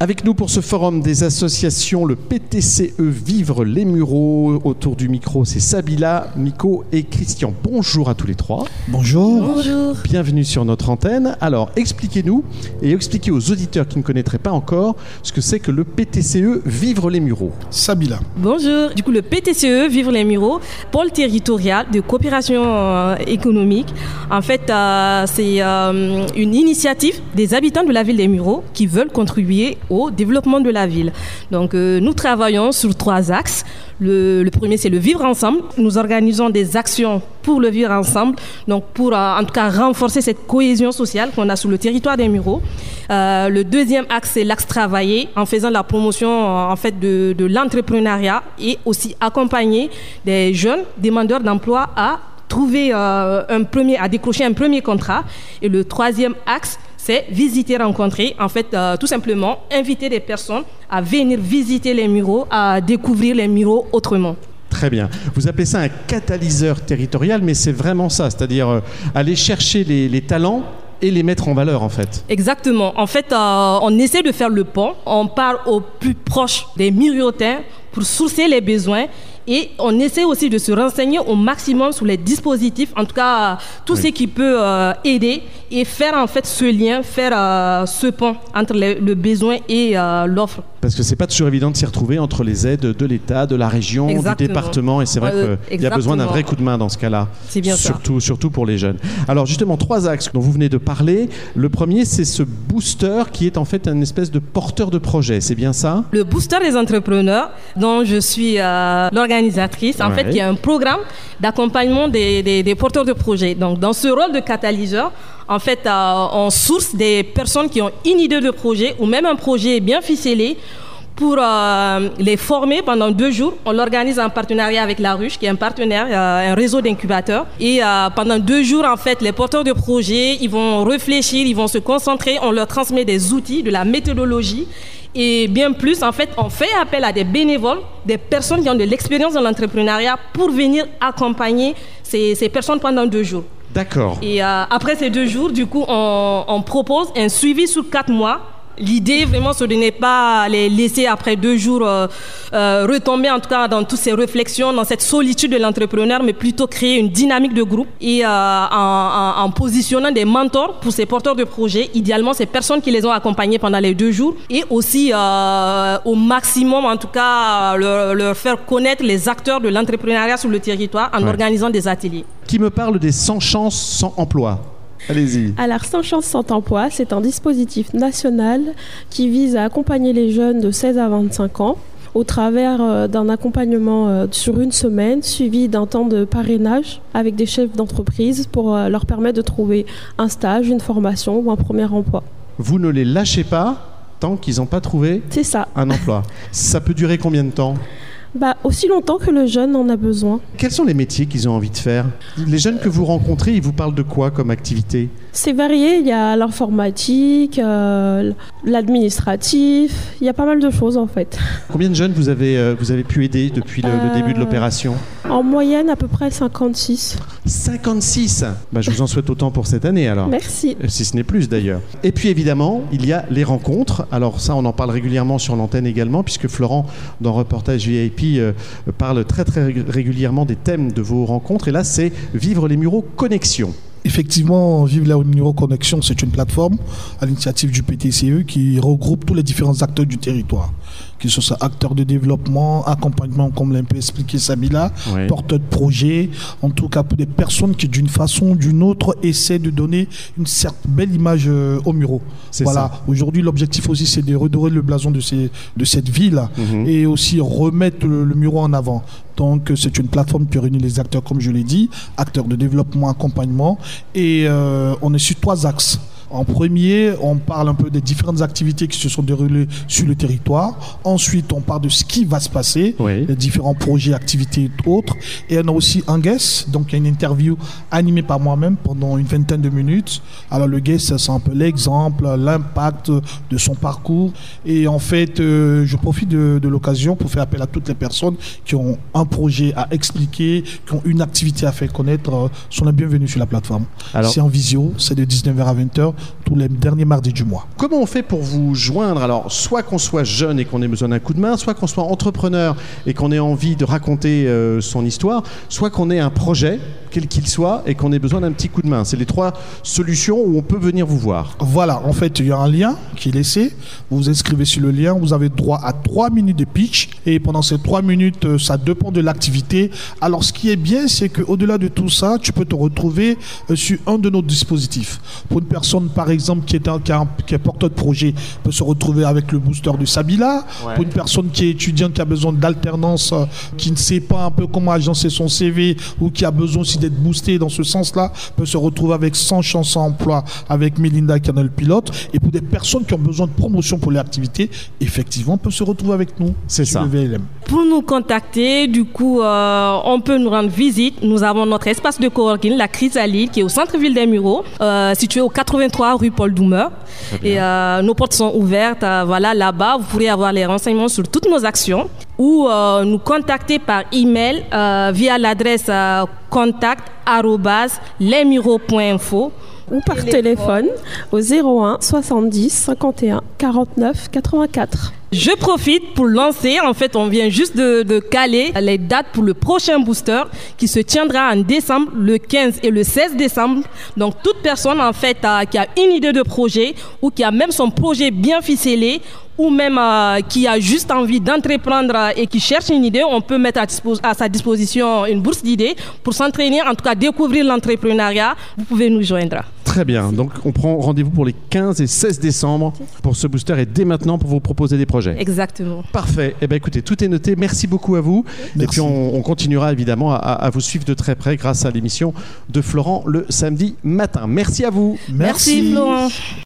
Avec nous pour ce forum des associations, le PTCE Vivre les Mureaux. Autour du micro, c'est Sabila, Miko et Christian. Bonjour à tous les trois. Bonjour. Bonjour. Bienvenue sur notre antenne. Alors, expliquez-nous et expliquez aux auditeurs qui ne connaîtraient pas encore ce que c'est que le PTCE Vivre les Mureaux. Sabila. Bonjour. Du coup, le PTCE Vivre les Mureaux, pôle territorial de coopération euh, économique. En fait, euh, c'est euh, une initiative des habitants de la ville des Mureaux qui veulent contribuer au développement de la ville. Donc, euh, nous travaillons sur trois axes. Le, premier, c'est le vivre ensemble. Nous organisons des actions pour le vivre ensemble, donc pour euh, en tout cas renforcer cette cohésion sociale qu'on a sur le territoire des Mureaux. Euh, le deuxième axe, c'est l'axe travailler, en faisant la promotion en fait de, de l'entrepreneuriat et aussi accompagner des jeunes demandeurs d'emploi à trouver un premier, à décrocher un premier contrat. Et le troisième axe, c'est visiter, rencontrer, en fait, euh, tout simplement inviter des personnes à venir visiter les Mureaux, à découvrir les Mureaux autrement. Très bien. Vous appelez ça un catalyseur territorial, mais c'est vraiment ça, c'est-à-dire euh, aller chercher les, les talents et les mettre en valeur en fait. Exactement. En fait, euh, on essaie de faire le pont. On part au plus proche des Muriotins pour sourcer les besoins et on essaie aussi de se renseigner au maximum sur les dispositifs, en tout cas tout Oui. ce qui peut euh, aider et faire en fait ce lien, faire euh, ce pont entre le, le besoin et euh, l'offre. Parce que c'est pas toujours évident de s'y retrouver entre les aides de l'État, de la région, Exactement. du département, et c'est vrai Euh, qu'il y a besoin d'un vrai coup de main dans ce cas-là. Ça. surtout, surtout pour les jeunes. Alors justement, trois axes dont vous venez de parler. Le premier, c'est ce booster qui est en fait un espèce de porteur de projet. C'est bien ça? Le booster des entrepreneurs, dont je suis euh, l'organisatrice, en Ouais. fait, il y a un programme d'accompagnement des, des- des porteurs de projets. Donc, dans ce rôle de catalyseur, en fait, euh, on source des personnes qui ont une idée de projet ou même un projet bien ficelé pour euh, les former pendant deux jours. On l'organise en partenariat avec La Ruche, qui est un partenaire, euh, un réseau d'incubateurs. Et euh, pendant deux jours, en fait, les porteurs de projets, ils vont réfléchir, ils vont se concentrer. On leur transmet des outils, de la méthodologie. Et bien plus, en fait, on fait appel à des bénévoles, des personnes qui ont de l'expérience dans l'entrepreneuriat pour venir accompagner ces, ces personnes pendant deux jours. D'accord. Et euh, après ces deux jours, du coup, on, on propose un suivi sur quatre mois. L'idée, vraiment, ce n'est pas les laisser après deux jours euh, euh, retomber, en tout cas, dans toutes ces réflexions, dans cette solitude de l'entrepreneur, mais plutôt créer une dynamique de groupe et euh, en, positionnant des mentors pour ces porteurs de projets, idéalement ces personnes qui les ont accompagnés pendant les deux jours, et aussi au maximum, en tout cas, leur, leur faire connaître les acteurs de l'entrepreneuriat sur le territoire en Ouais. organisant des ateliers. Qui me parle des 100 chances sans emploi Allez-y. Alors, Sans chance, sans emploi, c'est un dispositif national qui vise à accompagner les jeunes de 16 à 25 ans au travers euh, d'un accompagnement euh, sur une semaine suivi d'un temps de parrainage avec des chefs d'entreprise pour euh, leur permettre de trouver un stage, une formation ou un premier emploi. Vous ne les lâchez pas tant qu'ils n'ont pas trouvé C'est ça. un emploi. Ça peut durer combien de temps? Bah, aussi longtemps que le jeune en a besoin. Quels sont les métiers qu'ils ont envie de faire? Les jeunes que vous rencontrez, ils vous parlent de quoi comme activité? C'est varié, il y a l'informatique, euh, l'administratif, il y a pas mal de choses en fait. Combien de jeunes vous avez, euh, vous avez pu aider depuis le, le début de Euh, l'opération En moyenne, à peu près 56. 56 bah, Je vous en souhaite autant pour cette année alors. Merci. Si ce n'est plus d'ailleurs. Et puis évidemment, il y a les rencontres. Alors ça, on en parle régulièrement sur l'antenne également, puisque Florent, dans Reportage VIP, euh, parle très très rég- régulièrement des thèmes de vos rencontres. Et là, c'est Vivre les Mureaux Connexion. Effectivement, Vive la Numéro Connexion, c'est une plateforme à l'initiative du PTCE qui regroupe tous les différents acteurs du territoire, que ce soit acteurs de développement, accompagnement, comme l'a un peu expliqué Sabila, Ouais. porteurs de projets, en tout cas pour des personnes qui, d'une façon ou d'une autre, essaient de donner une certaine belle image euh, au Muro. Voilà. Aujourd'hui, l'objectif aussi, c'est de redorer le blason de, ces, de cette ville Mhm. et aussi remettre le, le Muro en avant. Donc, euh, c'est une plateforme qui réunit les acteurs, comme je l'ai dit, acteurs de développement, accompagnement. Et euh, on est sur trois axes. En premier, on parle un peu des différentes activités qui se sont déroulées sur le territoire. Ensuite, on parle de ce qui va se passer, Oui. les différents projets, activités et autres. Et on a aussi un guest, donc il y a une interview animée par moi-même pendant une vingtaine de minutes. Alors le guest, c'est un peu l'exemple, l'impact de son parcours. Et en fait, euh, je profite de, de l'occasion pour faire appel à toutes les personnes qui ont un projet à expliquer, qui ont une activité à faire connaître, euh, sont les bienvenus sur la plateforme. C'est en visio, c'est de 19h à 20h tous les derniers mardis du mois. Comment on fait pour vous joindre Alors, soit qu'on soit jeune et qu'on ait besoin d'un coup de main, soit qu'on soit entrepreneur et qu'on ait envie de raconter euh, son histoire, soit qu'on ait un projet, quel qu'il soit, et qu'on ait besoin d'un petit coup de main. C'est les trois solutions où on peut venir vous voir. Voilà, en fait, il y a un lien qui est laissé. Vous vous inscrivez sur le lien, vous avez droit à trois minutes de pitch. Et pendant ces trois minutes, euh, ça dépend de l'activité. Alors, ce qui est bien, c'est qu'au-delà de tout ça, tu peux te retrouver euh, sur un de nos dispositifs. Pour une personne, par exemple, qui est, un, qui, a un- qui est porteur de projet, peut se retrouver avec le booster de Sabila. Ouais. Pour une personne qui est étudiante, qui a besoin d'alternance, euh, qui ne sait pas un peu comment agencer son CV ou qui a besoin aussi d'être boosté dans ce sens-là, peut se retrouver avec 100 chances à emploi avec Melinda Canal Pilote. Et pour des personnes qui ont besoin de promotion pour l'activité, effectivement, peut se retrouver avec nous. C'est ça. le VLM. Pour nous contacter, du coup, euh, on peut nous rendre visite. Nous avons notre espace de coworking, la Chrysalide, qui est au centre-ville des Mureaux, euh, situé au 83 rue Paul Doumer. Et euh, nos portes sont ouvertes. euh, voilà, là-bas, vous pourrez avoir les renseignements sur toutes nos actions ou euh, nous contacter par email euh, via l'adresse euh, contact arobase lesmureaux.info. Ou par Téléphone. téléphone au 01 70 51 49 84. Je profite pour lancer, en fait, on vient juste de, de caler les dates pour le prochain booster qui se tiendra en décembre, le 15 et le 16 décembre. Donc, toute personne, en fait, euh, qui a une idée de projet ou qui a même son projet bien ficelé ou même euh, qui a juste envie d'entreprendre euh, et qui cherche une idée, on peut mettre à, sa disposition une bourse d'idées pour s'entraîner, en tout cas découvrir l'entrepreneuriat. Vous pouvez nous joindre. Très bien. Donc, on prend rendez-vous pour les 15 et 16 décembre pour ce booster et dès maintenant pour vous proposer des projets. Exactement. Parfait. Eh bien, écoutez, tout est noté. Merci beaucoup à vous. Et Merci. puis, on, on continuera évidemment à, à vous suivre de très près grâce à l'émission de Florent le samedi matin. Merci à vous. Merci Florent.